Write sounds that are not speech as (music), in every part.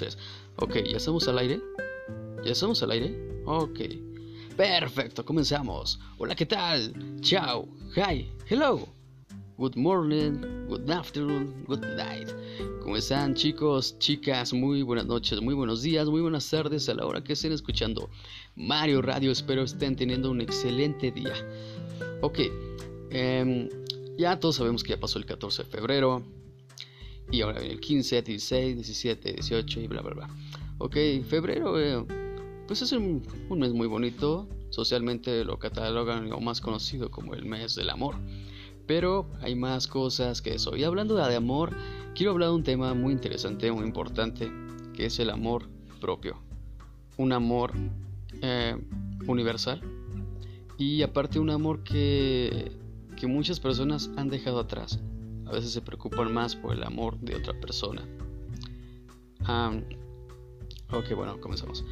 tres. Ok, ¿ya estamos al aire? ¿Ya estamos al aire? Ok. Perfecto, comenzamos. Hola, ¿qué tal? Chao. Hi. Hello. Good morning, good afternoon, good night. ¿Cómo están chicos, chicas? Muy buenas noches, muy buenos días, muy buenas tardes a la hora que estén escuchando Mario Radio. Espero estén teniendo un excelente día. Ok, em, ya todos sabemos que ya pasó el 14 de febrero. Y ahora viene el 15, 16, 17, 18 y bla, bla, bla. Ok, febrero, eh, pues es un, mes muy bonito. Socialmente lo catalogan o más conocido como el mes del amor. Pero hay más cosas que eso. Y hablando de amor, quiero hablar de un tema muy interesante, muy importante, que es el amor propio. Un amor eh, universal. Y aparte un amor que, que muchas personas han dejado atrás a veces se preocupan más por el amor de otra persona. ok, bueno, comenzamos.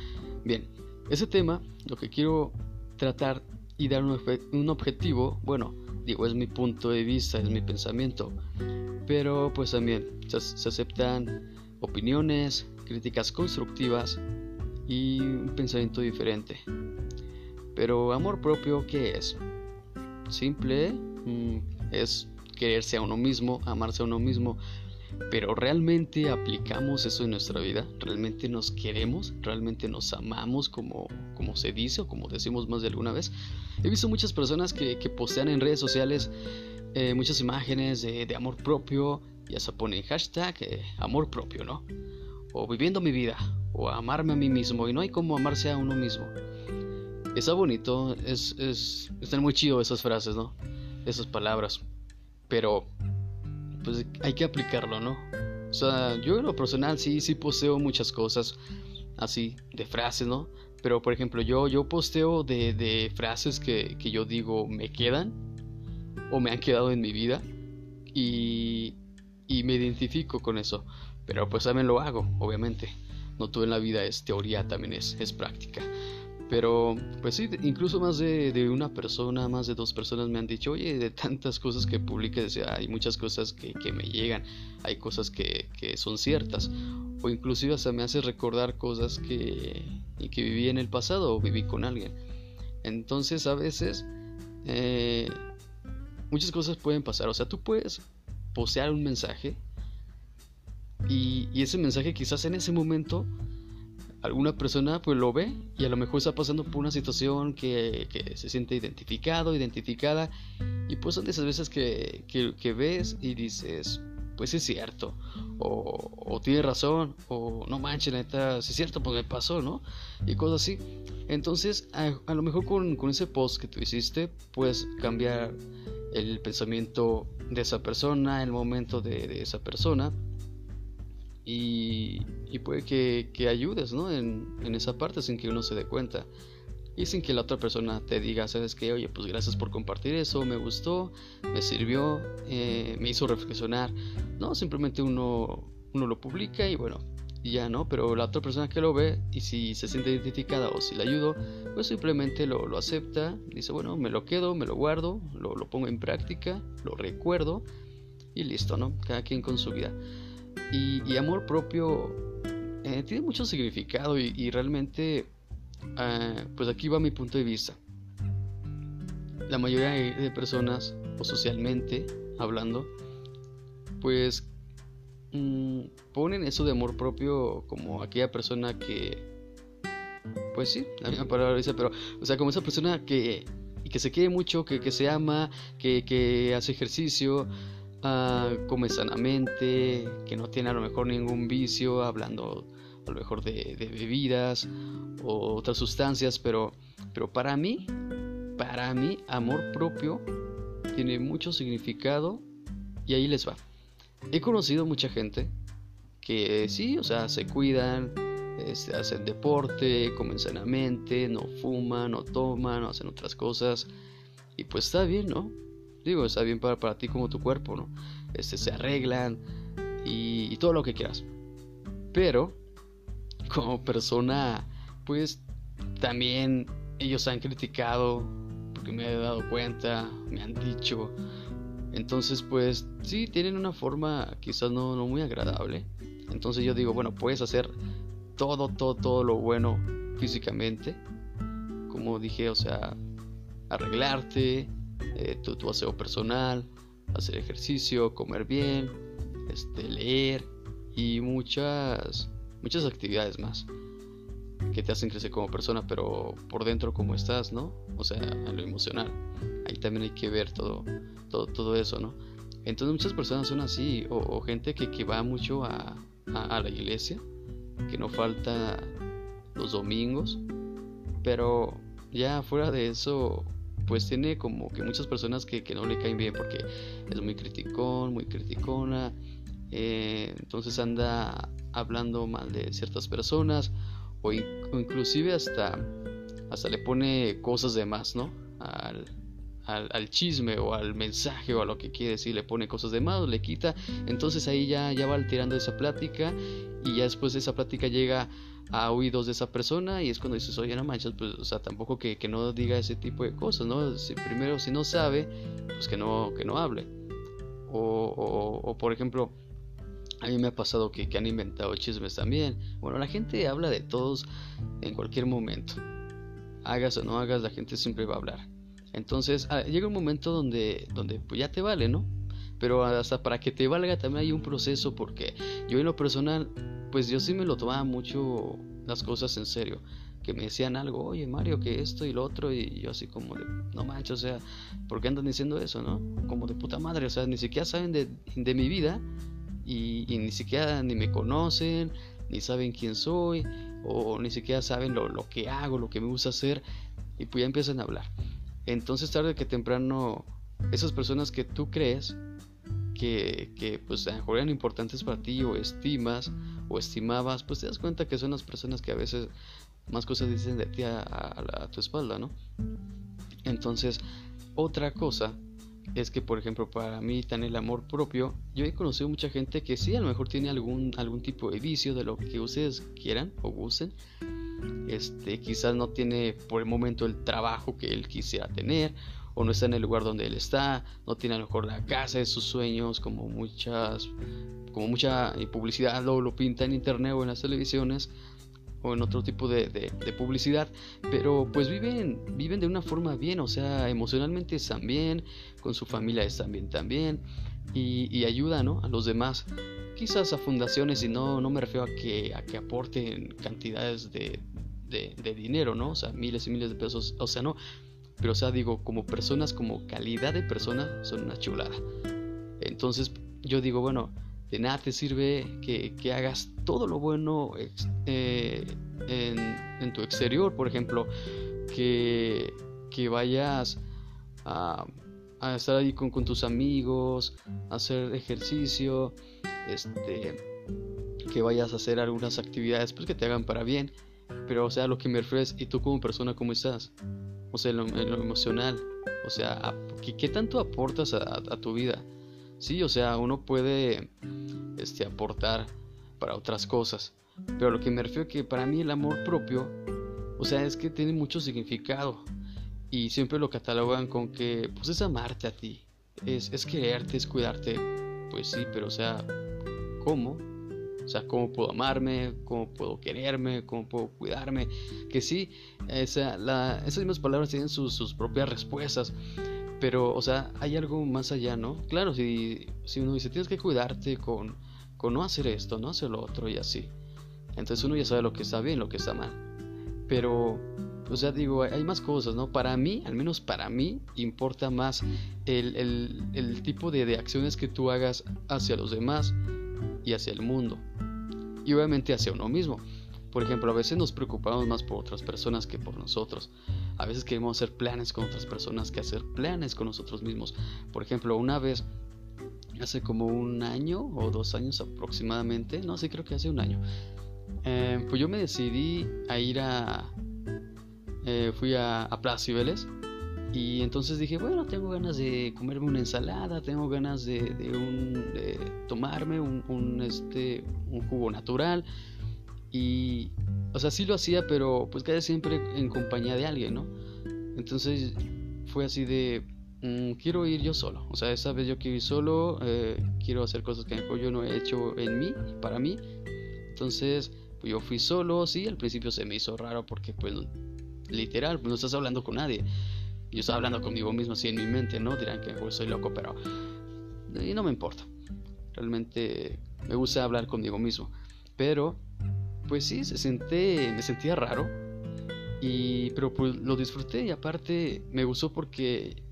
Bien, ese tema, lo que quiero tratar y dar un, objetivo, bueno, digo, es mi punto de vista, es mi pensamiento, pero pues también se, se aceptan opiniones, críticas constructivas y un pensamiento diferente. Pero amor propio, ¿qué es? Simple, mm, es quererse a uno mismo, amarse a uno mismo. Pero ¿realmente aplicamos eso en nuestra vida? ¿Realmente nos queremos? ¿Realmente nos amamos como, como se dice o como decimos más de alguna vez? He visto muchas personas que, que postean en redes sociales eh, muchas imágenes de, amor propio, ya se ponen hashtag eh, amor propio, ¿no? O viviendo mi vida, o amarme a mí mismo, y no hay como amarse a uno mismo. Está bonito, es, es, están muy chido esas frases, ¿no? Esas palabras pero pues hay que aplicarlo, ¿no? O sea, yo en lo personal sí, sí posteo muchas cosas así, de frases, ¿no? Pero por ejemplo, yo, yo posteo de, de frases que, que, yo digo me quedan o me han quedado en mi vida y, y me identifico con eso. Pero pues también lo hago, obviamente. No todo en la vida es teoría, también es, es práctica. Pero, pues sí, incluso más de, una persona, más de dos personas me han dicho, oye, de tantas cosas que publiques, hay muchas cosas que, me llegan, hay cosas que, son ciertas, o inclusive hasta me hace recordar cosas que, que viví en el pasado o viví con alguien. Entonces, a veces, eh, muchas cosas pueden pasar, o sea, tú puedes posear un mensaje y ese mensaje quizás en ese momento alguna persona pues lo ve y a lo mejor está pasando por una situación que, se siente identificado, identificada y pues son de esas veces que, que, ves y dices pues es cierto o, o tiene razón o no manches neta es cierto pues me pasó no y cosas así. Entonces a, lo mejor con, con, ese post que tú hiciste puedes cambiar el pensamiento de esa persona el momento de, de esa persona y, puede que, ayudes ¿no? en, esa parte sin que uno se dé cuenta y sin que la otra persona te diga, sabes que, oye, pues gracias por compartir eso, me gustó, me sirvió, eh, me hizo reflexionar. No, simplemente uno, uno lo publica y bueno, ya no, pero la otra persona que lo ve y si se siente identificada o si le ayudo, pues simplemente lo, lo acepta, dice, bueno, me lo quedo, me lo guardo, lo, lo pongo en práctica, lo recuerdo y listo, ¿no? Cada quien con su vida. Y, amor propio eh, tiene mucho significado y, realmente, eh, pues aquí va mi punto de vista. La mayoría de personas, o socialmente hablando, pues mm, ponen eso de amor propio como aquella persona que, pues sí, la misma palabra dice, pero, o sea, como esa persona que, que se quiere mucho, que, que se ama, que, que hace ejercicio uh, come sanamente, que no tiene a lo mejor ningún vicio, hablando a lo mejor de, bebidas o otras sustancias, pero, pero para mí, para mí, amor propio tiene mucho significado y ahí les va. He conocido mucha gente que sí, o sea, se cuidan, este, hacen deporte, comen sanamente, no fuman, no toman, no hacen otras cosas. Y pues está bien, ¿no? Digo, está bien para, para ti como tu cuerpo, ¿no? Este, se arreglan y, todo lo que quieras. Pero, como persona, pues también ellos han criticado, porque me he dado cuenta, me han dicho. Entonces, pues sí, tienen una forma quizás no, no muy agradable. Entonces yo digo, bueno, puedes hacer todo, todo, todo lo bueno físicamente. Como dije, o sea, arreglarte, eh, tu, aseo personal, hacer ejercicio, comer bien, este, leer y muchas, muchas actividades más que te hacen crecer como persona, pero por dentro como estás, ¿no? O sea, en lo emocional. Ahí también hay que ver todo, todo, todo eso, ¿no? Entonces muchas personas son así, o, gente que, que, va mucho a, a, la iglesia, que no falta los domingos, pero ya fuera de eso, pues tiene como que muchas personas que, que no le caen bien porque es muy criticón, muy criticona, eh, entonces anda hablando mal de ciertas personas o, inclusive hasta, hasta le pone cosas de más, ¿no? Al, al, chisme o al mensaje o a lo que quiere decir, le pone cosas de más, le quita, entonces ahí ya, ya va alterando esa plática y ya después de esa plática llega a oídos de esa persona y es cuando dices, oye, no manches, pues, o sea, tampoco que, que no diga ese tipo de cosas, ¿no? Si, primero, si no sabe, pues que no, que no hable. O, o, por ejemplo, a mí me ha pasado que, han inventado chismes también. Bueno, la gente habla de todos en cualquier momento. Hagas o no hagas, la gente siempre va a hablar. Entonces ah, llega un momento donde, donde pues ya te vale, ¿no? Pero hasta para que te valga también hay un proceso porque yo en lo personal, pues yo sí me lo tomaba mucho las cosas en serio. Que me decían algo, oye Mario, que esto y lo otro, y yo así como no manches, o sea, ¿por qué andan diciendo eso, no? Como de puta madre, o sea, ni siquiera saben de, de mi vida y, ni siquiera ni me conocen, ni saben quién soy, o ni siquiera saben lo, lo, que hago, lo que me gusta hacer, y pues ya empiezan a hablar. Entonces tarde que temprano, esas personas que tú crees que, pues a lo mejor eran importantes para ti, o estimas, o estimabas, pues te das cuenta que son las personas que a veces más cosas dicen de ti a, a tu espalda, ¿no? Entonces, otra cosa es que, por ejemplo, para mí, tan el amor propio, yo he conocido mucha gente que sí, a lo mejor tiene algún, algún tipo de vicio de lo que ustedes quieran o gusten. Este, quizás no tiene por el momento el trabajo que él quisiera tener, o no está en el lugar donde él está, no tiene a lo mejor la casa de sus sueños, como muchas, como mucha publicidad lo, lo pinta en internet o en las televisiones o en otro tipo de, publicidad, pero pues viven, viven de una forma bien, o sea, emocionalmente están bien, con su familia están bien también, y, y ayudan a los demás, quizás a fundaciones, y no, no me refiero a que, a que aporten cantidades de, de, dinero, ¿no? O sea, miles y miles de pesos, o sea, no, pero o sea, digo, como personas, como calidad de persona, son una chulada. Entonces, yo digo, bueno, de nada te sirve que, que hagas todo lo bueno eh, en, en, tu exterior, por ejemplo, que, que vayas a, a, estar ahí con, con, tus amigos, a hacer ejercicio, este, que vayas a hacer algunas actividades pues, que te hagan para bien, pero o sea, lo que me refiero es, ¿y tú como persona cómo estás? O sea, en lo, emocional, o sea, ¿qué, ¿qué, tanto aportas a, a tu vida? Sí, o sea, uno puede este, aportar para otras cosas. Pero lo que me refiero que para mí el amor propio, o sea, es que tiene mucho significado. Y siempre lo catalogan con que, pues es amarte a ti, es, es quererte, es cuidarte. Pues sí, pero o sea, ¿cómo? O sea, ¿cómo puedo amarme? ¿Cómo puedo quererme? ¿Cómo puedo cuidarme? Que sí, esa, la, esas mismas palabras tienen sus, sus propias respuestas. Pero, o sea, hay algo más allá, ¿no? Claro, si, si uno dice, tienes que cuidarte con, con no hacer esto, no hacer lo otro y así. Entonces uno ya sabe lo que está bien, lo que está mal. Pero, o sea, digo, hay más cosas, ¿no? Para mí, al menos para mí, importa más el, el, el tipo de, de acciones que tú hagas hacia los demás y hacia el mundo. Y obviamente hacia uno mismo. Por ejemplo, a veces nos preocupamos más por otras personas que por nosotros. A veces queremos hacer planes con otras personas que hacer planes con nosotros mismos. Por ejemplo, una vez, hace como un año o dos años aproximadamente, no sé, creo que hace un año, eh, pues yo me decidí a ir a... Eh, fui a, a Plaza y entonces dije, bueno, tengo ganas de comerme una ensalada, tengo ganas de, un, de tomarme un, un, este, un jugo natural. Y, o sea, sí lo hacía, pero pues casi siempre en compañía de alguien, ¿no? Entonces fue así de, mm, quiero ir yo solo. O sea, esa vez yo quiero ir solo, eh, quiero hacer cosas que yo no he hecho en mí, para mí, Entonces, pues yo fui solo, sí, al principio se me hizo raro porque pues literal, pues no estás hablando con nadie. Yo estaba hablando conmigo mismo así en mi mente, ¿no? Dirán que soy loco, pero y no me importa. Realmente me gusta hablar conmigo mismo. Pero, pues sí, se senté, me sentía raro. Y, pero pues lo disfruté y aparte me gustó porque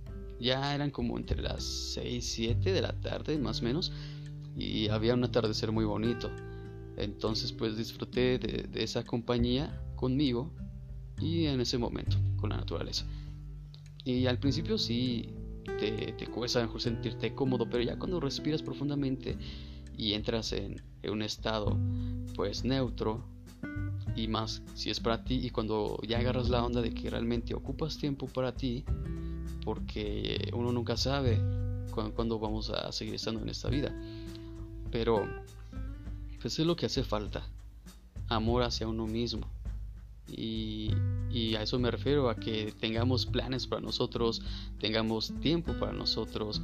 ya eran como entre las 6, 7 de la tarde más o menos y había un atardecer muy bonito. Entonces pues disfruté de, esa compañía conmigo y en ese momento con la naturaleza. Y al principio sí te, te cuesta mejor sentirte cómodo, pero ya cuando respiras profundamente y entras en, en un estado pues neutro y más si es para ti y cuando ya agarras la onda de que realmente ocupas tiempo para ti porque uno nunca sabe cuándo vamos a seguir estando en esta vida. Pero pues es lo que hace falta amor hacia uno mismo y, a eso me refiero a que tengamos planes para nosotros tengamos tiempo para nosotros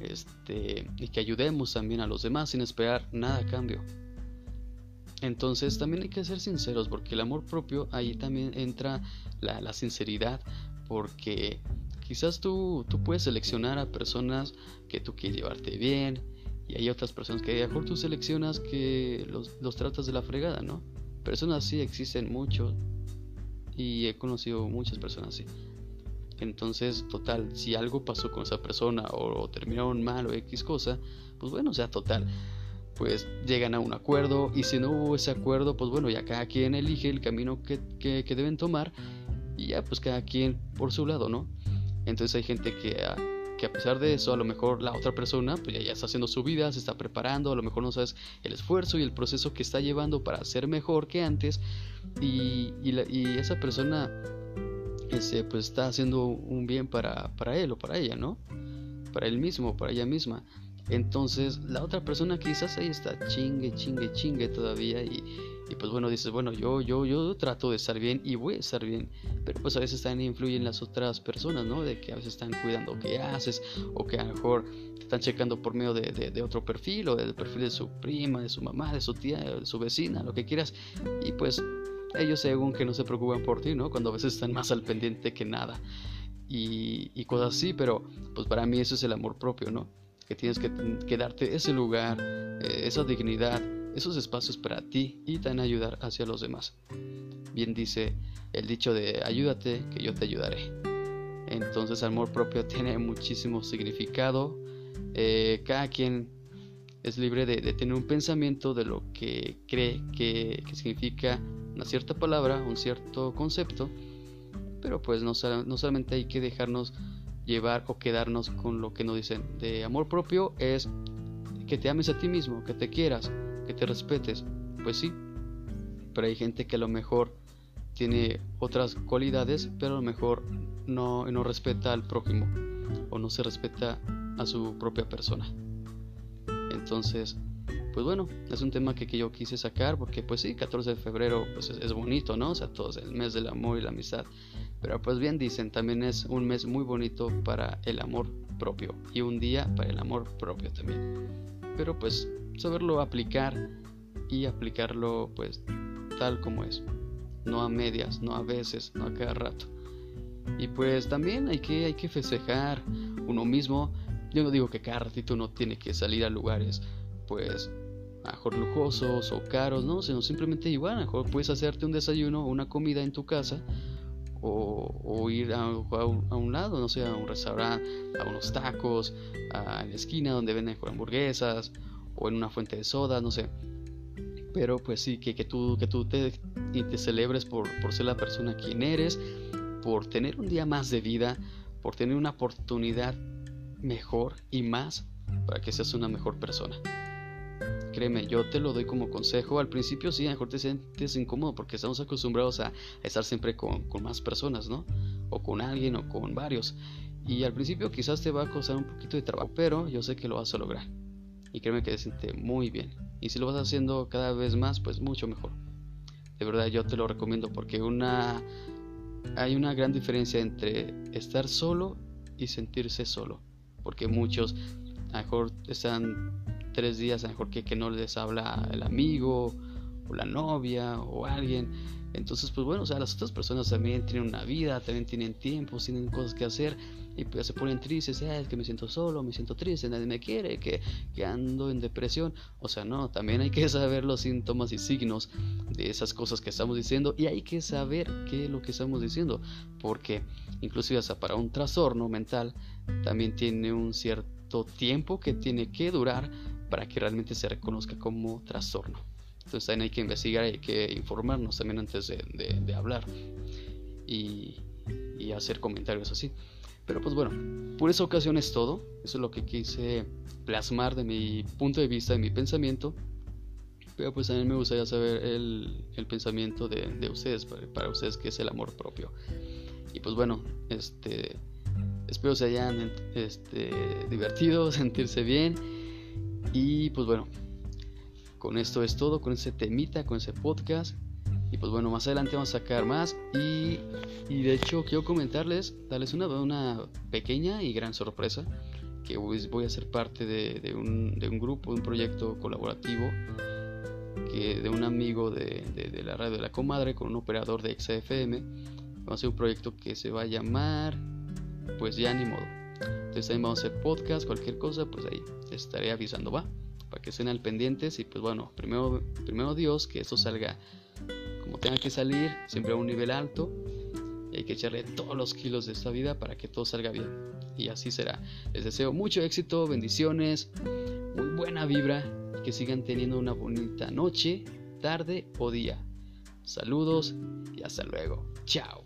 este, y que ayudemos también a los demás sin esperar nada a cambio entonces también hay que ser sinceros porque el amor propio ahí también entra la, sinceridad porque quizás tú, tú puedes seleccionar a personas que tú quieres llevarte bien y hay otras personas que a lo mejor tú seleccionas que los, los tratas de la fregada, ¿no? Personas así existen mucho y he conocido muchas personas así. Entonces, total, si algo pasó con esa persona o, terminaron mal o X cosa, pues bueno, o sea, total, pues llegan a un acuerdo y si no hubo ese acuerdo, pues bueno, ya cada quien elige el camino que, que, deben tomar y ya pues cada quien por su lado, ¿no? Entonces hay gente que, que a pesar de eso, a lo mejor la otra persona pues ya, está haciendo su vida, se está preparando, a lo mejor no sabes el esfuerzo y el proceso que está llevando para ser mejor que antes y, y, esa persona ese, pues está haciendo un bien para, para él o para ella, ¿no? Para él mismo, para ella misma. Entonces la otra persona quizás ahí está chingue, chingue, chingue todavía y, y, pues bueno, dices, bueno, yo, yo, yo trato de estar bien y voy a estar bien, pero pues a veces también influyen las otras personas, ¿no? De que a veces están cuidando qué haces o que a lo mejor te están checando por medio de, de, otro perfil o del perfil de su prima, de su mamá, de su tía, de su vecina, lo que quieras y pues ellos según que no se preocupan por ti, ¿no? Cuando a veces están más al pendiente que nada y, y cosas así, pero pues para mí eso es el amor propio, ¿no? Que tienes que, darte ese lugar, eh, esa dignidad, esos espacios para ti y también ayudar hacia los demás. Bien dice el dicho de ayúdate que yo te ayudaré. Entonces amor propio (laughs) tiene muchísimo significado. Eh, cada quien es libre de, tener un pensamiento de lo que cree que, significa una cierta palabra, un cierto concepto. Pero pues no solamente hay que dejarnos llevar o quedarnos con lo que nos dicen. De amor propio es que te ames a ti mismo, que te quieras, que te respetes. Pues sí, pero hay gente que a lo mejor tiene otras cualidades, pero a lo mejor no, no respeta al prójimo o no se respeta a su propia persona. Entonces, pues bueno, es un tema que, que, yo quise sacar porque pues sí, 14 de febrero pues es, es bonito, ¿no? O sea, todo es el mes del amor y la amistad. Pero pues bien dicen, también es un mes muy bonito para el amor propio y un día para el amor propio también. Pero pues saberlo aplicar y aplicarlo pues tal como es. No a medias, no a veces, no a cada rato. Y pues también hay que, hay que festejar uno mismo. Yo no digo que cada ratito uno tiene que salir a lugares pues mejor lujosos o caros, no, sino simplemente igual, mejor puedes hacerte un desayuno o una comida en tu casa o, ir a, un, lado, no sé, a un restaurante, a unos tacos, a, la esquina donde venden hamburguesas o en una fuente de soda, no sé. Pero pues sí, que, que tú, que tú te, te celebres por, por ser la persona quien eres, por tener un día más de vida, por tener una oportunidad mejor y más para que seas una mejor persona. Créeme, yo te lo doy como consejo. Al principio sí, a lo mejor te sientes incómodo porque estamos acostumbrados a, estar siempre con, con, más personas, ¿no? O con alguien o con varios. Y al principio quizás te va a costar un poquito de trabajo, pero yo sé que lo vas a lograr. Y créeme que te siente muy bien. Y si lo vas haciendo cada vez más, pues mucho mejor. De verdad yo te lo recomiendo porque una hay una gran diferencia entre estar solo y sentirse solo. Porque muchos a lo mejor están tres días, a lo mejor que, que no les habla el amigo o la novia o alguien. Entonces, pues bueno, o sea, las otras personas también tienen una vida, también tienen tiempo, tienen cosas que hacer y pues se ponen tristes, ah, es que me siento solo, me siento triste, nadie me quiere, que, que ando en depresión. O sea, no, también hay que (laughs) saber los síntomas y signos de esas cosas que estamos diciendo y hay que saber qué es lo que estamos diciendo, porque inclusive hasta para un trastorno mental también tiene un cierto tiempo que tiene que durar para que realmente se reconozca como trastorno. Entonces también hay que investigar, hay que informarnos también antes de, hablar y, y hacer comentarios así. Pero pues bueno, por esa ocasión es todo. Eso es lo que quise plasmar de mi punto de vista, de mi pensamiento. Pero pues también me gustaría saber el, el pensamiento de, de ustedes, para, para, ustedes que es el amor propio. Y pues bueno, este espero se hayan este, divertido, (laughs) sentirse bien. Y pues bueno, con esto es todo, con ese temita, con ese podcast. Y pues bueno, más adelante vamos a sacar más. Y, y de hecho quiero comentarles, darles una, una pequeña y gran sorpresa. Que voy, a ser parte de, de, un, de, un, grupo, de un proyecto colaborativo. Que de un amigo de, de, la radio de la comadre con un operador de XFM. Vamos a hacer un proyecto que se va a llamar. Pues ya ni modo. Entonces también vamos a hacer podcast, cualquier cosa, pues ahí estaré avisando, va. Para que estén al pendientes. Y pues bueno, primero, primero Dios, que esto salga como tenga que salir, siempre a un nivel alto. Y hay que echarle todos los kilos de esta vida para que todo salga bien. Y así será. Les deseo mucho éxito, bendiciones, muy buena vibra y que sigan teniendo una bonita noche, tarde o día. Saludos y hasta luego. Chao.